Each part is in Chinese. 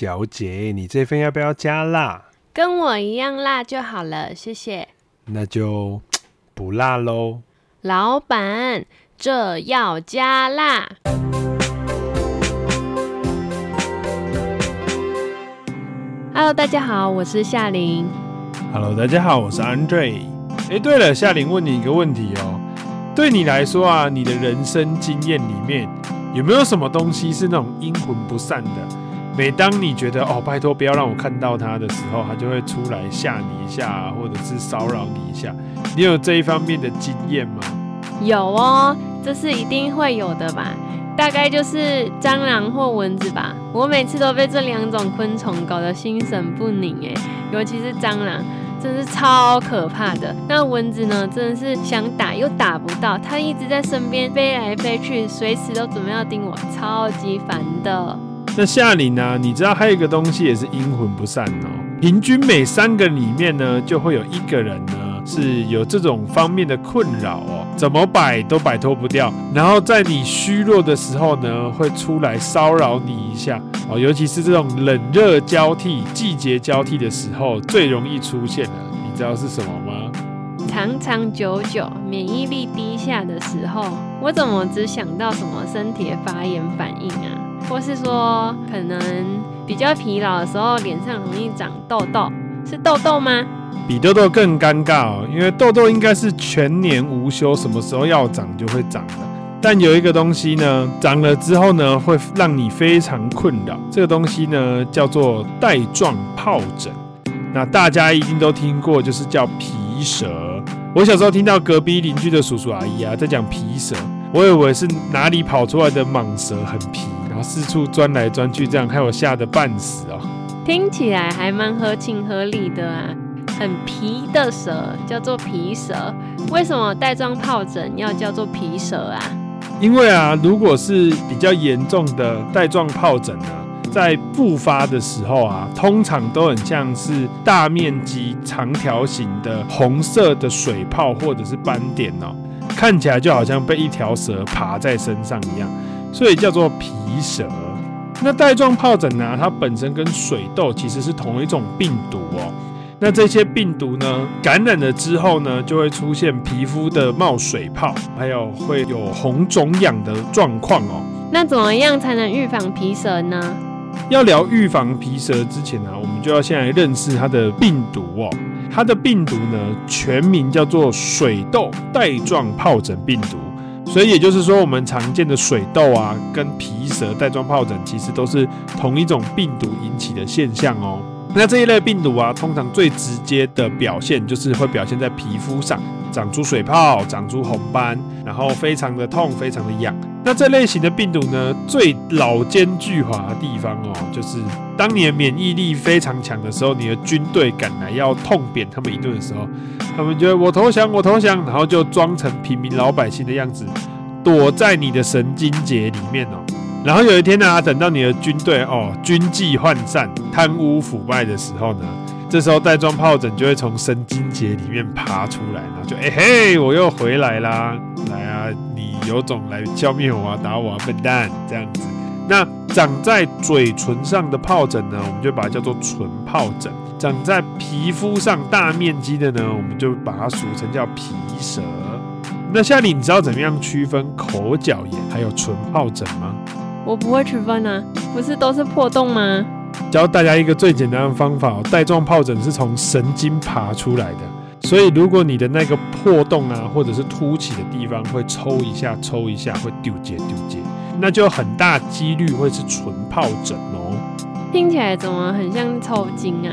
小姐，你这份要不要加辣？跟我一样辣就好了，谢谢。那就不辣喽。老板，这要加辣。Hello，大家好，我是夏琳。Hello，大家好，我是 Andre。哎，对了，夏琳问你一个问题哦。对你来说啊，你的人生经验里面有没有什么东西是那种阴魂不散的？每当你觉得哦，拜托不要让我看到他的时候，他就会出来吓你一下，或者是骚扰你一下。你有这一方面的经验吗？有哦，这是一定会有的吧？大概就是蟑螂或蚊子吧。我每次都被这两种昆虫搞得心神不宁哎，尤其是蟑螂。真是超可怕的。那蚊子呢？真的是想打又打不到，它一直在身边飞来飞去，随时都准备要叮我，超级烦的。那夏琳呢？你知道还有一个东西也是阴魂不散哦。平均每三个里面呢，就会有一个人呢是有这种方面的困扰哦，怎么摆都摆脱不掉。然后在你虚弱的时候呢，会出来骚扰你一下哦，尤其是这种冷热交替、季节交替的时候，最容易出现的。你知道是什么吗？长长久久，免疫力低下的时候，我怎么只想到什么身体发炎反应啊？或是说可能？比较疲劳的时候，脸上容易长痘痘，是痘痘吗？比痘痘更尴尬哦，因为痘痘应该是全年无休，什么时候要长就会长的。但有一个东西呢，长了之后呢，会让你非常困扰。这个东西呢，叫做带状疱疹。那大家一定都听过，就是叫皮蛇。我小时候听到隔壁邻居的叔叔阿姨啊，在讲皮蛇，我以为是哪里跑出来的蟒蛇，很皮。四处钻来钻去，这样害我吓得半死哦。听起来还蛮合情合理的啊，很皮的蛇叫做皮蛇，为什么带状疱疹要叫做皮蛇啊？因为啊，如果是比较严重的带状疱疹呢，在复发的时候啊，通常都很像是大面积长条形的红色的水泡或者是斑点哦，看起来就好像被一条蛇爬在身上一样。所以叫做皮蛇。那带状疱疹呢？它本身跟水痘其实是同一种病毒哦。那这些病毒呢，感染了之后呢，就会出现皮肤的冒水泡，还有会有红肿痒的状况哦。那怎么样才能预防皮蛇呢？要聊预防皮蛇之前呢，我们就要先来认识它的病毒哦。它的病毒呢，全名叫做水痘带状疱疹病毒。所以也就是说，我们常见的水痘啊，跟皮蛇带状疱疹其实都是同一种病毒引起的现象哦。那这一类病毒啊，通常最直接的表现就是会表现在皮肤上，长出水泡，长出红斑，然后非常的痛，非常的痒。那这类型的病毒呢，最老奸巨猾的地方哦，就是当你的免疫力非常强的时候，你的军队赶来要痛扁他们一顿的时候，他们就会我投降，我投降，然后就装成平民老百姓的样子，躲在你的神经节里面哦。然后有一天呢、等到你的军队哦军纪涣散、贪污腐败的时候呢，这时候带状疱疹就会从神经节里面爬出来，然后就哎嘿，我又回来啦，来啊，你有种来消灭我啊，打我啊，笨蛋，这样子。那长在嘴唇上的疱疹呢，我们就把它叫做唇疱疹。长在皮肤上大面积的呢，我们就把它俗称叫皮蛇。那夏琳，你知道怎么样区分口角炎还有唇疱疹吗？我不会区分啊，不是都是破洞吗？教大家一个最简单的方法，带状疱疹是从神经爬出来的，所以如果你的那个破洞啊，或者是凸起的地方会抽一下、抽一下，会丢结丢结，那就很大几率会是纯疱疹哦。听起来怎么很像抽筋啊？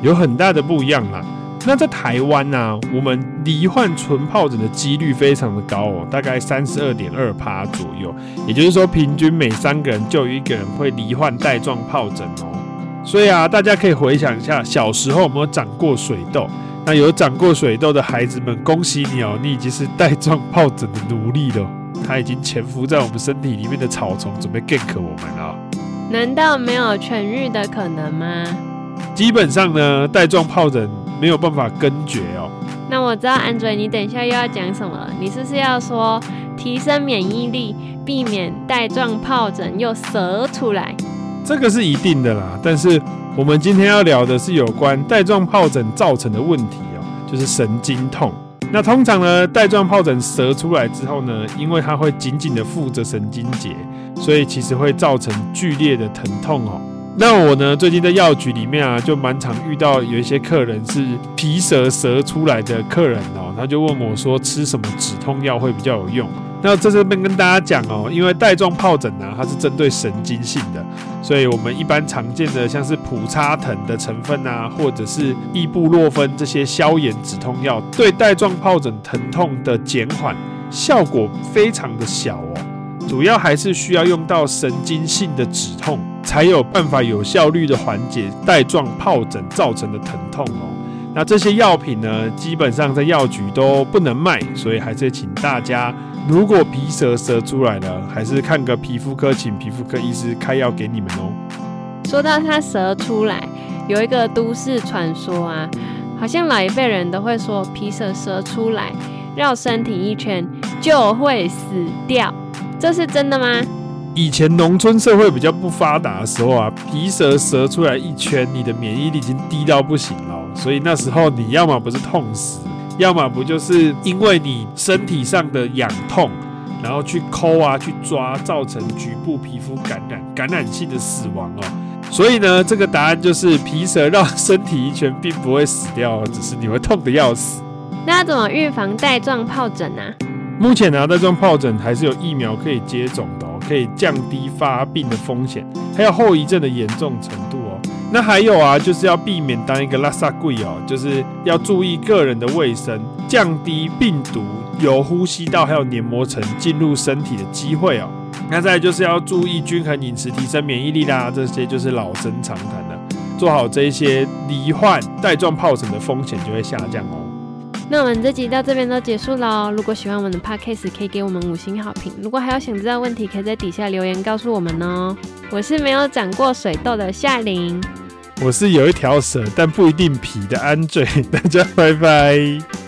有很大的不一样啦。那在台湾呢、啊，我们罹患纯疱疹的几率非常的高哦，大概三十二点二趴左右。也就是说，平均每三个人就有一个人会罹患带状疱疹哦。所以啊，大家可以回想一下，小时候有没有长过水痘？那有长过水痘的孩子们，恭喜你哦，你已经是带状疱疹的奴隶了。它已经潜伏在我们身体里面的草丛，准备 gank 我们了。难道没有痊愈的可能吗？基本上呢，带状疱疹没有办法根绝哦。那我知道，Andre，你等一下又要讲什么了？你是不是要说提升免疫力，避免带状疱疹又蛇出来？这个是一定的啦。但是我们今天要聊的是有关带状疱疹造成的问题哦，就是神经痛。那通常呢，带状疱疹折出来之后呢，因为它会紧紧的附着神经节，所以其实会造成剧烈的疼痛哦。那我呢，最近在药局里面啊，就蛮常遇到有一些客人是皮蛇折出来的客人哦，他就问我说，吃什么止痛药会比较有用？那在这边跟大家讲哦，因为带状疱疹呢，它是针对神经性的，所以我们一般常见的像是普拿疼的成分啊，或者是异布洛芬这些消炎止痛药，对带状疱疹疼痛的减缓效果非常的小哦，主要还是需要用到神经性的止痛。才有办法有效率的缓解带状疱疹造成的疼痛哦。那这些药品呢，基本上在药局都不能卖，所以还是请大家，如果皮蛇蛇出来了，还是看个皮肤科，请皮肤科医师开药给你们哦。说到它蛇出来，有一个都市传说啊，好像老一辈人都会说，皮蛇蛇出来绕身体一圈就会死掉，这是真的吗？以前农村社会比较不发达的时候啊，皮蛇蛇出来一圈，你的免疫力已经低到不行了，所以那时候你要么不是痛死，要么不就是因为你身体上的痒痛，然后去抠啊去抓，造成局部皮肤感染，感染性的死亡哦。所以呢，这个答案就是皮蛇绕身体一圈并不会死掉，只是你会痛得要死。那要怎么预防带状疱疹呢？目前呢，带状疱疹还是有疫苗可以接种的哦。可以降低发病的风险，还有后遗症的严重程度哦。那还有啊，就是要避免当一个垃圾鬼哦，就是要注意个人的卫生，降低病毒由呼吸道还有黏膜层进入身体的机会哦。那再来就是要注意均衡饮食，提升免疫力啦，这些就是老生常谈的。做好这一些，罹患带状疱疹的风险就会下降哦。那我们这集到这边都结束了。如果喜欢我们的 podcast，可以给我们五星好评。如果还有想知道问题，可以在底下留言告诉我们哦。我是没有长过水痘的夏琳，我是有一条蛇但不一定皮的安嘴。大家拜拜。